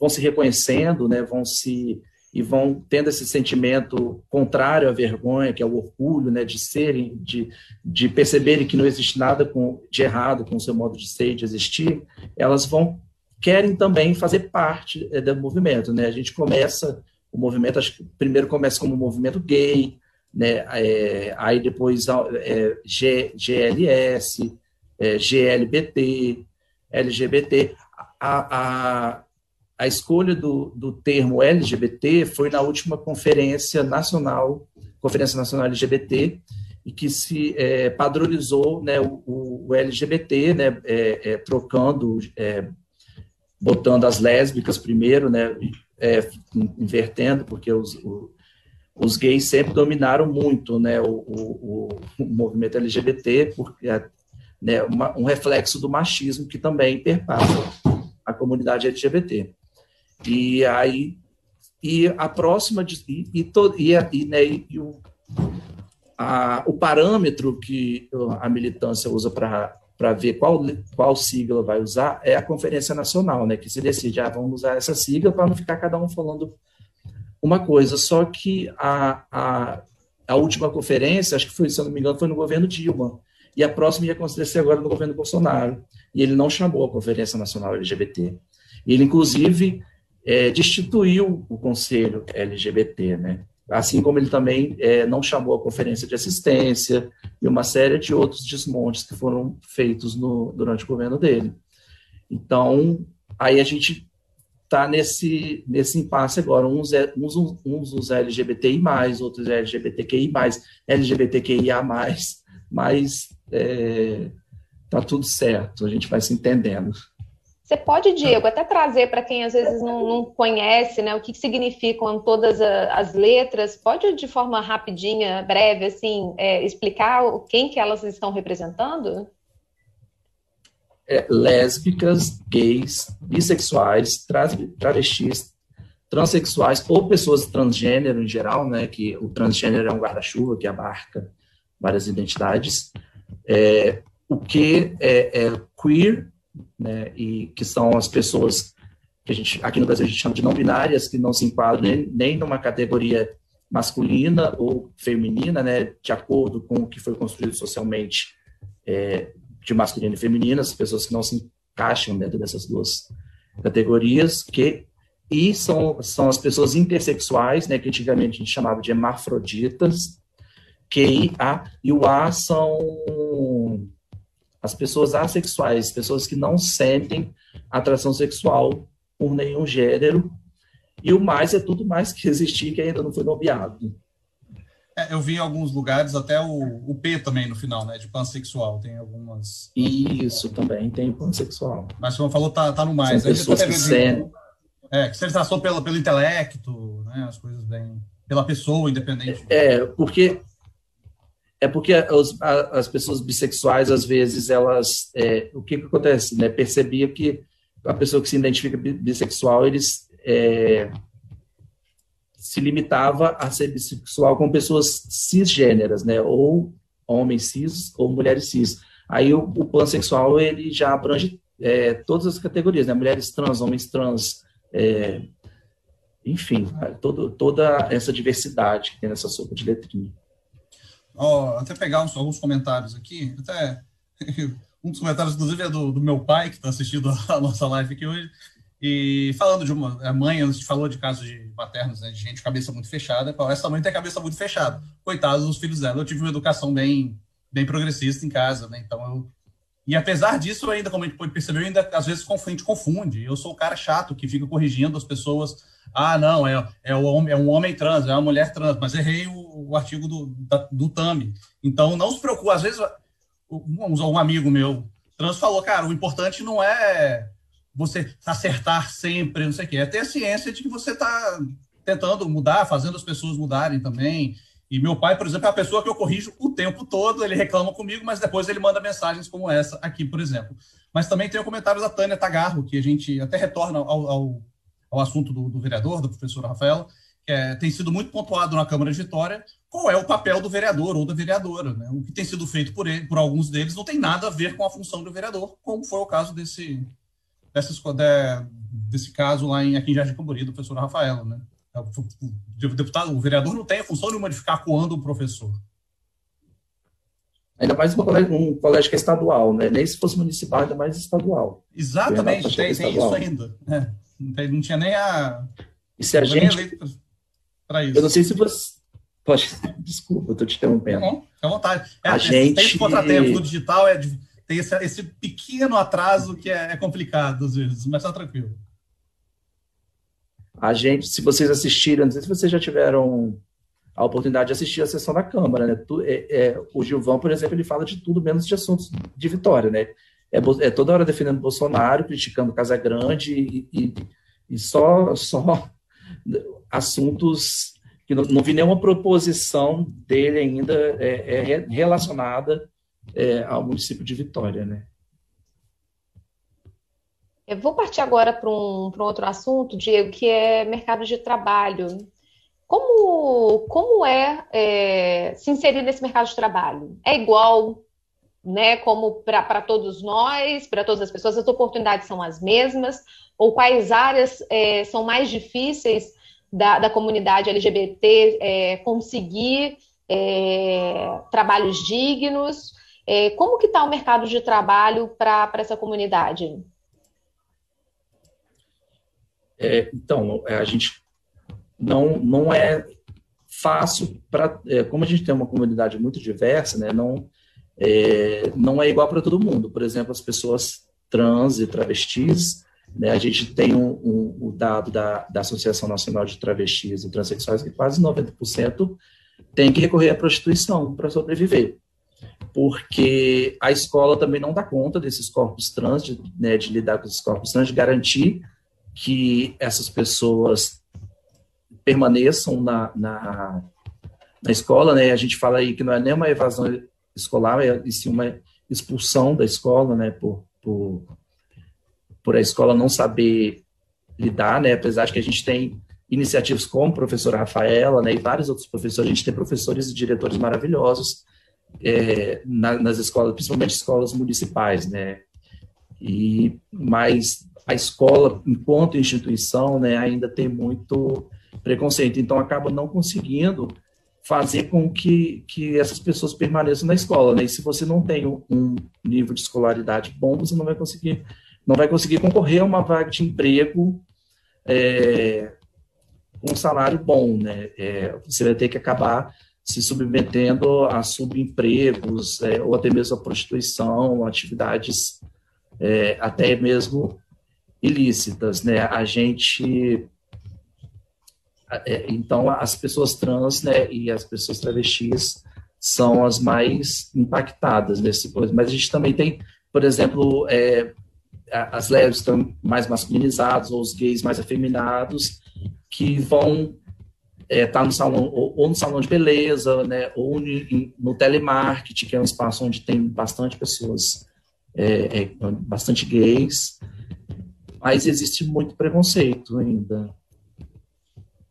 vão se reconhecendo, né, vão se e vão tendo esse sentimento contrário à vergonha, que é o orgulho, né, de serem, de, de perceberem que não existe nada com, de errado com o seu modo de ser e de existir, elas vão querem também fazer parte é, do movimento, né? A gente começa o movimento, acho que primeiro começa como movimento gay, né? É, aí depois é, G, GLS, GLBT, LGBT. A, a, a escolha do, do termo LGBT foi na última conferência nacional, Conferência Nacional LGBT, e que se é, padronizou né, o, o, LGBT, né, é, é, trocando, botando as lésbicas primeiro, né, é, invertendo, porque os, o, os gays sempre dominaram muito né, o, o, o movimento LGBT, porque é né, uma, um reflexo do machismo que também perpassa a comunidade LGBT. E aí e a próxima e, e, e, e, né, e o, a, o parâmetro que a militância usa para para ver qual, qual sigla vai usar é a Conferência Nacional, né, que se decide, ah, vamos usar essa sigla para não ficar cada um falando uma coisa. Só que a, a, a última conferência, acho que foi, se eu não me engano, foi no governo Dilma, e a próxima ia acontecer agora no governo Bolsonaro, e ele não chamou a Conferência Nacional LGBT. Ele, inclusive, é, destituiu o Conselho LGBT, né? Assim como ele também é, não chamou a conferência de assistência e uma série de outros desmontes que foram feitos no, durante o governo dele. Então, aí a gente está nesse, nesse impasse agora. Uns, é, uns, uns os LGBTI, outros LGBTQI, LGBTQIA, mas é, tá tudo certo, a gente vai se entendendo. Você pode, Diego, até trazer para quem às vezes não, não, conhece né, o que significam todas as letras, pode de forma rapidinha, breve, assim, é, explicar quem que elas estão representando? É, lésbicas, gays, bissexuais, travestis, transexuais ou pessoas transgênero em geral, né, que o transgênero é um guarda-chuva que abarca várias identidades. É, o que é, é queer né, e que são as pessoas que a gente, aqui no Brasil a gente chama de não binárias, que não se enquadram nem, nem numa categoria masculina ou feminina, né, de acordo com o que foi construído socialmente é, de masculino e feminino, as pessoas que não se encaixam dentro dessas duas categorias, que e são, são as pessoas intersexuais, né, que antigamente a gente chamava de hermafroditas, que a e o A são as pessoas assexuais, pessoas que não sentem atração sexual por nenhum gênero, e o mais é tudo mais que existir que ainda não foi nomeado. É, eu vi em alguns lugares até o, o P também no final, né? De pansexual. Tem algumas. Isso, também tem pansexual. Mas como falou, tá, tá no mais. São pessoas que sen... É, que se traçou pelo, pelo intelecto, né? As coisas bem. Pela pessoa, independente. É, porque. É porque os, a, as pessoas bissexuais, às vezes, elas. É, o que, que acontece? Né? Percebia que a pessoa que se identifica bissexual, eles. É, se limitava a ser bissexual com pessoas cisgêneras, né? Ou homens cis ou mulheres cis. Aí o, o pansexual ele já abrange é, todas as categorias, né? Mulheres trans, homens trans, é, enfim, todo, toda essa diversidade que tem nessa sopa de letrinha. Oh, até pegar uns, alguns comentários aqui, até um dos comentários, inclusive, é do, do meu pai, que está assistindo a nossa live aqui hoje, e falando de uma mãe, a gente falou de casos de maternos, né, de gente cabeça muito fechada. Essa mãe tem cabeça muito fechada. Coitados dos filhos dela. Eu tive uma educação bem, bem progressista em casa, né? Então eu. E apesar disso, ainda, como a gente pode perceber, ainda às vezes confunde, confunde. Eu sou o cara chato que fica corrigindo as pessoas. Ah, não, é, é, o é um homem trans, é uma mulher trans, mas errei o, o artigo do, da, do TAMI. Então não se preocupe. Às vezes, um, um amigo meu trans falou, cara, o importante não é você acertar sempre, não sei o quê. É ter a ciência de que você está tentando mudar, fazendo as pessoas mudarem também. E meu pai, por exemplo, é a pessoa que eu corrijo o tempo todo, ele reclama comigo, mas depois ele manda mensagens como essa aqui, por exemplo. Mas também tem o comentário da Tânia Tagarro, que a gente até retorna ao, ao, ao assunto do, do, vereador, do professor Rafael, que é, tem sido muito pontuado na Câmara de Vitória, qual é o papel do vereador ou da vereadora. Né? O que tem sido feito por, ele, por alguns deles não tem nada a ver com a função do vereador, como foi o caso desse, desse caso lá em, aqui em Jardim Cambori, do professor Rafael, né? É, o deputado, o vereador não tem a função de modificar quando o professor. Ainda mais um colégio, um colégio que é estadual, né? Nem se fosse municipal, ainda mais estadual. Exatamente, tem, tem isso ainda. É, não, tem, não, tinha nem a. E se a gente. Para isso. Eu não sei se você. Pode, desculpa, eu estou te interrompendo. Não, fica à vontade. É, a gente... Tem esse contratempo no digital, é, tem esse, esse pequeno atraso que é, é complicado às vezes, mas está tranquilo. A gente, se vocês assistirem, não sei se vocês já tiveram a oportunidade de assistir a sessão da Câmara, né? É, é, o Gilvão, por exemplo, ele fala de tudo menos de assuntos de vitória, né? É, é toda hora defendendo Bolsonaro, criticando Casa Grande e, e, e só, só assuntos que não, não vi nenhuma proposição dele ainda é, é relacionada é, ao município de Vitória, né? Eu vou partir agora para um, um outro assunto, Diego, que é mercado de trabalho. Como, como é, é se inserir nesse mercado de trabalho? É igual, né, como para todos nós, para todas as pessoas, as oportunidades são as mesmas? Ou quais áreas é, são mais difíceis da, da comunidade LGBT é, conseguir é, trabalhos dignos? É, como que está o mercado de trabalho para essa comunidade? É, então, é, a gente não, não é fácil para, é, como a gente tem uma comunidade muito diversa, né, não, é, não é igual para todo mundo. Por exemplo, as pessoas trans e travestis, né, a gente tem um, um, o dado da, da Associação Nacional de Travestis e Transsexuais que quase 90% tem que recorrer à prostituição para sobreviver porque a escola também não dá conta desses corpos trans, de, né, de lidar com esses corpos trans, de garantir que essas pessoas permaneçam na, na, na escola, né? A gente fala aí que não é nem uma evasão escolar, é sim uma expulsão da escola, né? Por, por, por a escola não saber lidar, né? Apesar de que a gente tem iniciativas como a professora Rafaela, né? E vários outros professores, a gente tem professores e diretores maravilhosos é, na, nas escolas, principalmente escolas municipais, né? E mas a escola, enquanto instituição, né, ainda tem muito preconceito, então acaba não conseguindo fazer com que, que essas pessoas permaneçam na escola, né? E se você não tem um nível de escolaridade bom, você não vai conseguir não vai conseguir concorrer a uma vaga de emprego é, com um salário bom, né? É, você vai ter que acabar se submetendo a subempregos, é, ou até mesmo a prostituição, atividades é, até mesmo ilícitas. Né? A gente é, então as pessoas trans né, e as pessoas travestis são as mais impactadas nesse coisa. Mas a gente também tem, por exemplo, é, as lésbicas estão mais masculinizadas, ou os gays mais afeminados, que vão estar é, tá no salão, ou, ou, no salão de beleza, né, ou no, no telemarketing, que é um espaço onde tem bastante pessoas, é, é, bastante gays, mas existe muito preconceito ainda.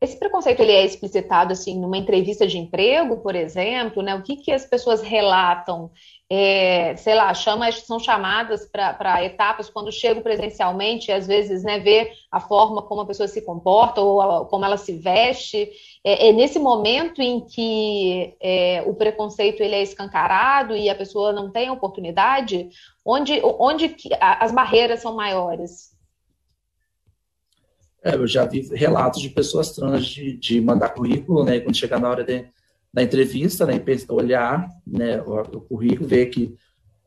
Esse preconceito ele é explicitado assim numa entrevista de emprego, por exemplo, né? O que, que as pessoas relatam? É, sei lá, chama, são chamadas para etapas quando chegam presencialmente, às vezes, né, ver a forma como a pessoa se comporta ou a, como ela se veste. É, é nesse momento em que é, o preconceito ele é escancarado e a pessoa não tem oportunidade, onde, onde as barreiras são maiores. É, eu já vi relatos de pessoas trans de, de mandar currículo, né, quando chegar na hora de, da entrevista, né, olhar né, o, o currículo, ver que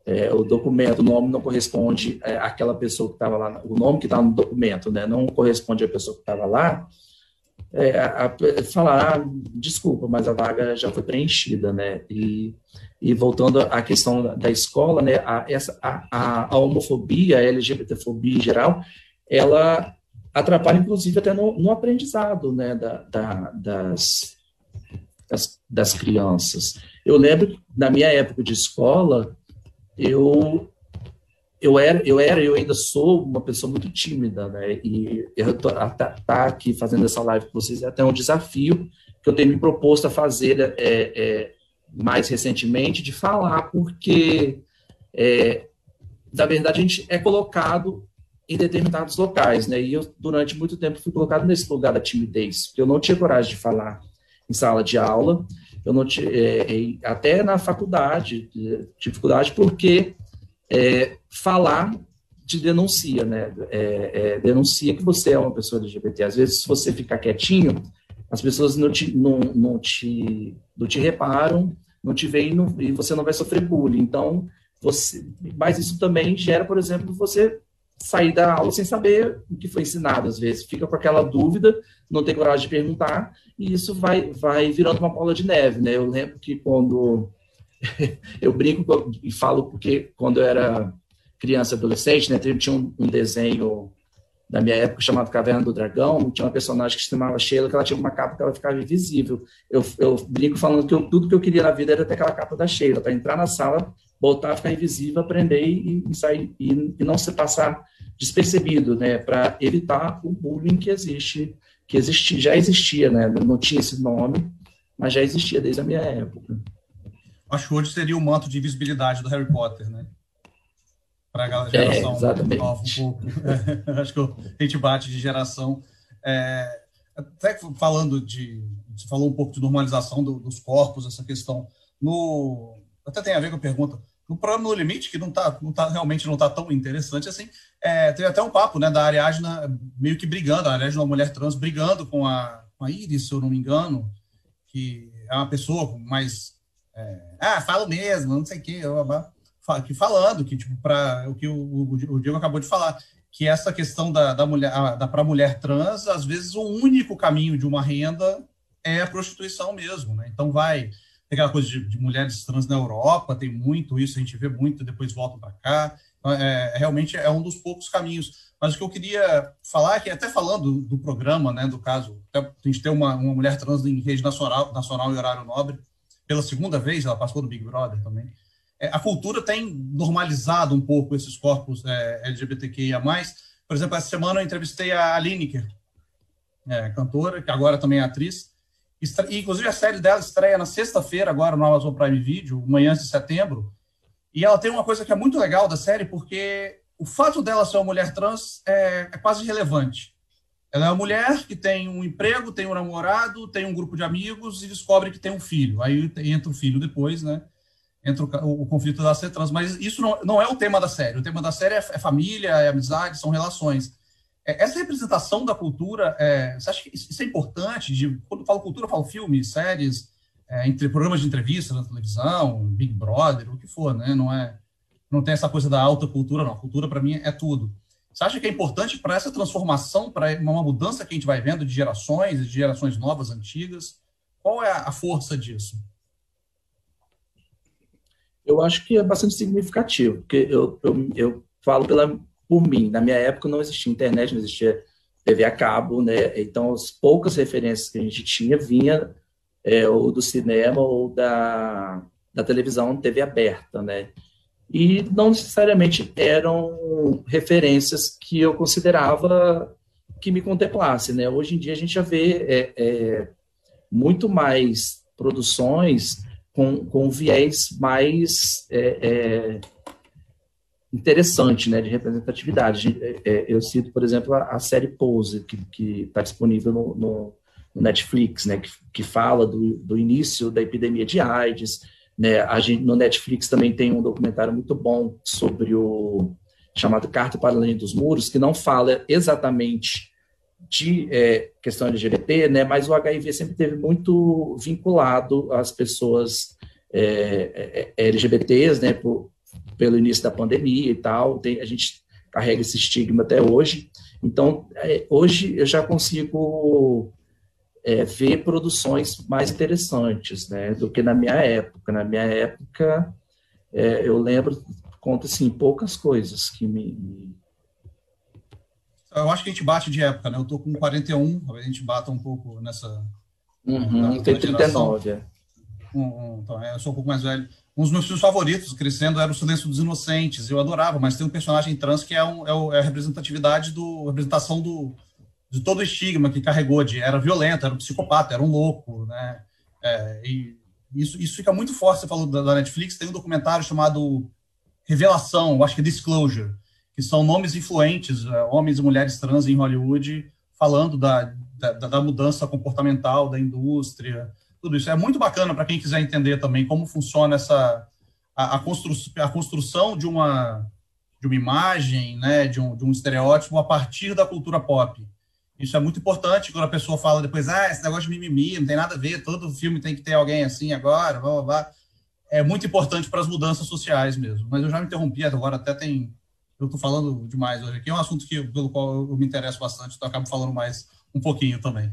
é, o documento, o nome não corresponde é, àquela pessoa que estava lá, o nome que está no documento, né, não corresponde à pessoa que estava lá, é, a, a, falar, ah, desculpa, mas a vaga já foi preenchida, né, e, e voltando à questão da, escola, né, a, essa, a, a homofobia, a LGBTfobia em geral, ela atrapalha, inclusive, até no, no aprendizado né, da, da, das, das, das, crianças. Eu lembro na minha época de escola, eu, eu, era, eu era, eu ainda sou uma pessoa muito tímida, né? E tô, tá, tá aqui fazendo essa live com vocês é até um desafio que eu tenho me proposto a fazer é, é, mais recentemente, de falar, porque, é, na verdade, a gente é colocado em determinados locais, né? E eu, durante muito tempo, fui colocado nesse lugar da timidez, porque eu não tinha coragem de falar em sala de aula, eu não tinha, é, é, até na faculdade, dificuldade, porque é, falar te denuncia, né? É, é, denuncia que você é uma pessoa LGBT. Às vezes, se você ficar quietinho, as pessoas não te, não, não te, não te reparam, não te veem e você não vai sofrer bullying. Então, você, mas isso também gera, por exemplo, você sair da aula sem saber o que foi ensinado, às vezes fica com aquela dúvida, não tem coragem de perguntar, e isso vai, vai virando uma bola de neve, né? Eu lembro que quando eu brinco e falo porque quando eu era criança adolescente, né, tinha um, um, desenho da minha época chamado Caverna do Dragão, tinha uma personagem que se chamava Sheila, que ela tinha uma capa que ela ficava invisível. Eu, eu brinco falando que eu, tudo que eu queria na vida era ter aquela capa da Sheila, para entrar na sala, voltar a ficar invisível, aprender e, e sair e, e, não se passar despercebido, né, para evitar o bullying que existe, que existia, já existia, né, não tinha esse nome, mas já existia desde a minha época. Acho que hoje seria o manto de invisibilidade do Harry Potter, né? Para a geração é, nova um pouco. É, acho que a gente bate de geração. É, até falando de, você falou um pouco de normalização do, dos corpos, essa questão no até tem a ver com a pergunta no programa No Limite, que não tá, não tá realmente não está tão interessante assim, é, teve até um papo né, da Ariadna meio que brigando, a Ariadna, uma mulher trans, brigando com a, com a Iris, se eu não me engano, que é uma pessoa mais. É, ah, falo mesmo, não sei o quê, que falando que, tipo, para o que o, o, Diego acabou de falar, que essa questão da, da mulher, da para mulher trans, às vezes o único caminho de uma renda é a prostituição mesmo, né? Então vai aquela coisa de, de, mulheres trans na Europa, tem muito isso, a gente vê muito, depois voltam para cá. Então, é, é, realmente é um dos poucos caminhos. Mas o que eu queria falar é que, até falando do, programa, né, do caso, a gente tem uma, uma mulher trans em rede nacional, nacional e horário nobre, pela segunda vez, ela passou do Big Brother também. É, a cultura tem normalizado um pouco esses corpos é, LGBTQIA+. Por exemplo, essa semana eu entrevistei a Lineker, é, cantora, que agora também é atriz, Inclusive, a série dela estreia na sexta-feira, agora no Amazon Prime Video, manhã de setembro. E ela tem uma coisa que é muito legal da série, porque o fato dela ser uma mulher trans é, é quase irrelevante. Ela é uma mulher que tem um emprego, tem um namorado, tem um grupo de amigos e descobre que tem um filho. Aí entra o filho depois, né? Entra o, o conflito da ser trans. Mas isso não, não, é o tema da série. O tema da série é, é família, é amizade, são relações. É, essa representação da cultura, é, você acha que isso é importante? De, quando eu falo cultura, eu falo filmes, séries, é, entre programas de entrevista na televisão, Big Brother, o que for, né? Não é, não tem essa coisa da alta cultura, não. A cultura para mim é tudo. Você acha que é importante para essa transformação, para uma mudança que a gente vai vendo de gerações, de gerações novas, antigas? Qual é a força disso? Eu acho que é bastante significativo, porque eu, eu, eu falo pela, por mim. Na minha época não existia internet, não existia TV a cabo, né? Então, as poucas referências que a gente tinha vinha é, ou do cinema ou da, da televisão TV aberta, né? E não necessariamente eram referências que eu considerava que me contemplasse, né? Hoje em dia a gente já vê é, é, muito mais produções com, com viés mais é, é interessante, né, de representatividade. É, é, eu cito, por exemplo, a, série Pose, que está disponível no, no, no, Netflix, né, que, que fala do, do início da epidemia de AIDS. Né, a gente, no Netflix também tem um documentário muito bom sobre o chamado Carta para Além dos Muros, que não fala exatamente de é, questão LGBT, né, mas o HIV sempre teve muito vinculado às pessoas é, é, LGBTs, né, por, pelo início da pandemia e tal, tem, a gente carrega esse estigma até hoje. Então, é, hoje eu já consigo é, ver produções mais interessantes né, do que na minha época. Na minha época, é, eu lembro, conta assim, poucas coisas que me, Eu acho que a gente bate de época, né? Eu tô com 41, talvez a gente bata um pouco nessa. Uhum, tem 39, é. Um, um, então, é, eu sou um pouco mais velho um dos meus filmes favoritos, crescendo, era O Silêncio dos Inocentes. Eu adorava, mas tem um personagem trans que é, um, é, é a representatividade do representação do, de todo o estigma que carregou de era violento, era um psicopata, era um louco, né? É, e isso, isso fica muito forte. Você falou da, da, Netflix, tem um documentário chamado Revelação, acho que é Disclosure, que são nomes influentes, é, homens e mulheres trans em Hollywood, falando da, da, da mudança comportamental da indústria, tudo isso. É muito bacana para quem quiser entender também como funciona essa a, a, constru, a construção de uma de uma imagem, né, de um, de um estereótipo a partir da cultura pop. Isso é muito importante quando a pessoa fala depois, ah, esse negócio de mimimi, não tem nada a ver, todo filme tem que ter alguém assim agora, blá, blá, blá. É muito importante para as mudanças sociais mesmo. Mas eu já me interrompi agora, até tem. Eu estou falando demais hoje aqui, é um assunto que, pelo qual eu me interesso bastante, então acabo falando mais um pouquinho também.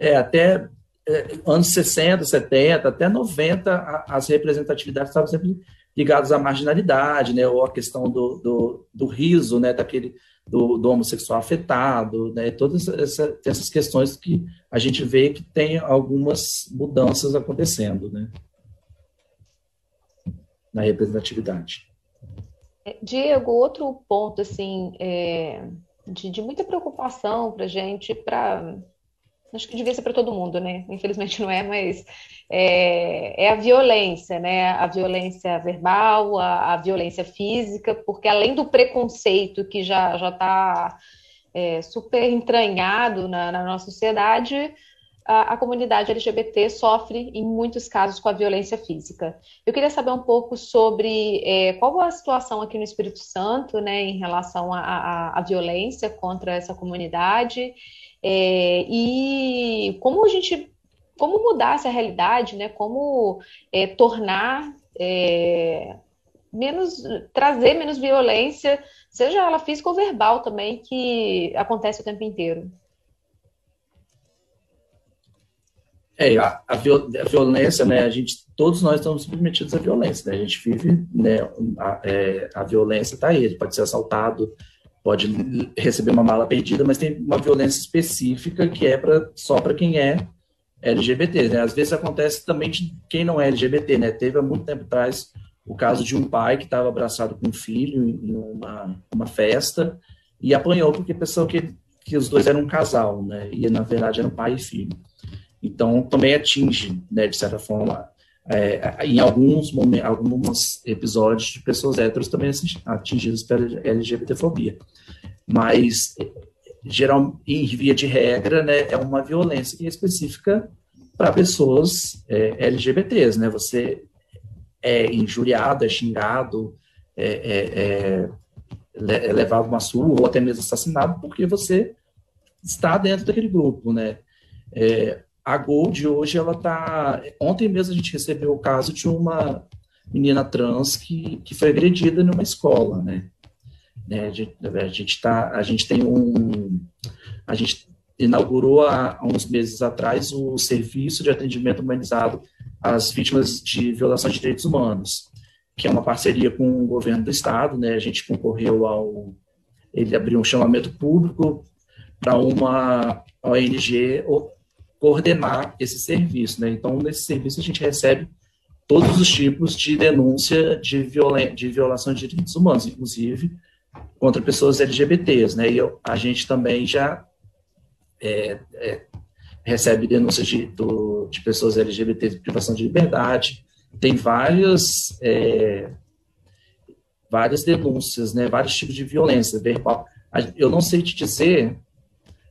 É, até é, anos 60, 70, até 90, a, as representatividades estavam sempre ligadas à marginalidade, né, ou à questão do, do, do riso, né, daquele, do, do homossexual afetado, né, todas essa, essas questões que a gente vê que tem algumas mudanças acontecendo, né, na representatividade. É, Diego, outro ponto, assim, é, de, de muita preocupação para gente, para acho que devia ser para todo mundo, né? Infelizmente não é, mas é, é, a violência, né? A violência verbal, a, a, violência física, porque além do preconceito que já já está é, super entranhado na, na nossa sociedade, a, a, comunidade LGBT sofre, em muitos casos, com a violência física. Eu queria saber um pouco sobre é, qual a situação aqui no Espírito Santo, né, em relação à violência contra essa comunidade é, e como a gente, como mudar essa realidade, né? Como é, tornar é, menos, trazer menos violência, seja ela física ou verbal também, que acontece o tempo inteiro. É, a, a, violência, né, a gente, todos nós estamos submetidos à violência, né, a gente vive, né, a, é, a violência está aí, pode ser assaltado, pode receber uma mala perdida, mas tem uma violência específica que é pra, só para quem é LGBT. Né? Às vezes acontece também de quem não é LGBT. Né? Teve há muito tempo atrás o caso de um pai que estava abraçado com um filho em uma, uma festa e apanhou porque pensou que, que os dois eram um casal, né? e na verdade eram pai e filho. Então também atinge, né, de certa forma, é, em alguns momentos, alguns episódios de pessoas héteros também atingidas pela LGBTfobia. Mas, geral, em via de regra, né, é uma violência que é específica para pessoas é, LGBTs, né? Você é injuriado, é xingado, é, é, é, é levado uma surra ou até mesmo assassinado porque você está dentro daquele grupo, né? É, a Gold hoje ela tá. Ontem mesmo a gente recebeu o caso de uma menina trans que, que foi agredida numa escola, né? né a, gente, a gente tá, a gente tem um, a gente inaugurou há, há uns meses atrás o serviço de atendimento humanizado às vítimas de violação de direitos humanos, que é uma parceria com o governo do estado, né? A gente concorreu ao, ele abriu um chamamento público para uma ONG coordenar esse serviço, né? Então nesse serviço a gente recebe todos os tipos de denúncia de, viola de violação de direitos humanos, inclusive contra pessoas LGBTs, né? E eu, a gente também já é, é, recebe denúncias de, do, de pessoas LGBT de privação de liberdade. Tem várias, é, várias denúncias, né, vários tipos de violência verbal. Eu não sei te dizer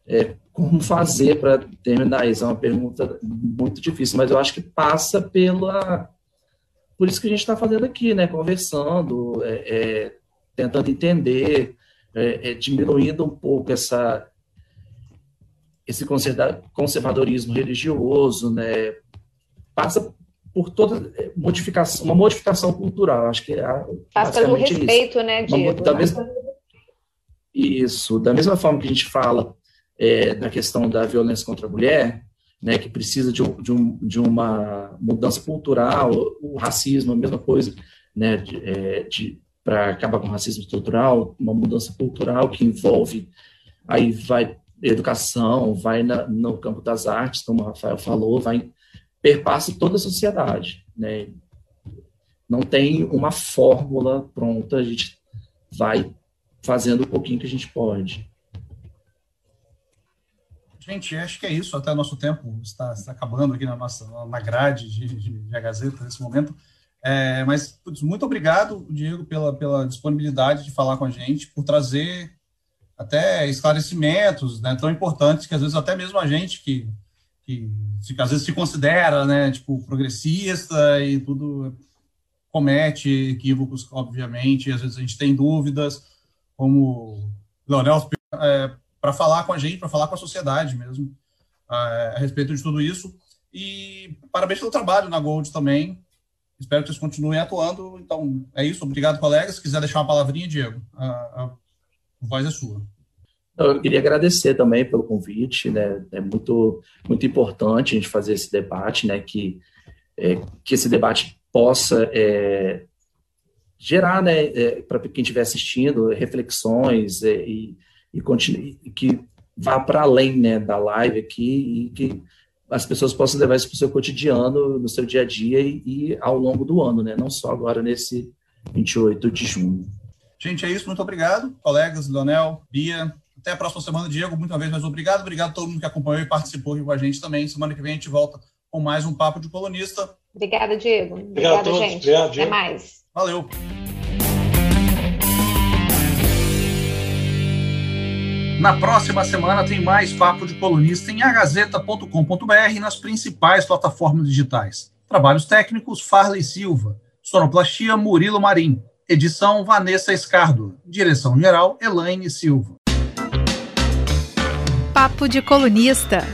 é, como fazer para terminar isso, é uma pergunta muito difícil, mas eu acho que passa pela. Por isso que a gente está fazendo aqui, né, conversando, é, é, tentando entender, é, diminuindo um pouco essa, esse conservadorismo religioso, né, passa por toda modificação, uma modificação cultural, acho que é passa pelo respeito, isso. né, Diego? da mesma, isso, da mesma forma que a gente fala é, na questão da violência contra a mulher, né, que precisa de, um, de, um, de uma mudança cultural, o racismo, a mesma coisa, né, de, é, de para acabar com o racismo estrutural, uma mudança cultural que envolve aí vai educação, vai na, no campo das artes, como o Rafael falou, vai perpassa toda a sociedade, né? Não tem uma fórmula pronta, a gente vai fazendo o pouquinho que a gente pode. Gente, acho que é isso. Até nosso tempo está, está acabando aqui na nossa na grade de, de, de Gazeta nesse momento. É, mas muito obrigado, Diego, pela, pela disponibilidade de falar com a gente, por trazer até esclarecimentos né, tão importantes que às vezes até mesmo a gente que, que, que às vezes se considera né, tipo, progressista e tudo comete equívocos, obviamente, às vezes a gente tem dúvidas, como Leonel, é, para falar com a gente, para falar com a sociedade mesmo, a, a respeito de tudo isso. E parabéns pelo trabalho na Gold também. Espero que vocês continuem atuando. Então, é isso. Obrigado, colegas. Se quiser deixar uma palavrinha, Diego. A, a a voz é sua. Eu queria agradecer também pelo convite, né? É muito, muito importante a gente fazer esse debate, né? Que, é, que esse debate possa é, gerar, né? É, para quem estiver assistindo, reflexões é, e, e, continue, que vá para além, né? Da live aqui e que as pessoas possam levar isso para o seu cotidiano, no seu dia a dia e, e ao longo do ano, né? Não só agora nesse 28 de junho. Gente, é isso. Muito obrigado, colegas, Leonel, Bia. Até a próxima semana, Diego. Muito uma vez mais obrigado. Obrigado a todo mundo que acompanhou e participou aqui com a gente também. Semana que vem a gente volta com mais um Papo de Colunista. Obrigada, Diego. Obrigado, Obrigada, gente. Obrigado, Diego. Até mais. Valeu. Na próxima semana tem mais Papo de Colunista em agazeta.com.br e nas principais plataformas digitais. Trabalhos técnicos, Farley Silva. Sonoplastia, Murilo Marim. Edição Vanessa Escardo. Direção geral Elaine Silva. Papo de colunista.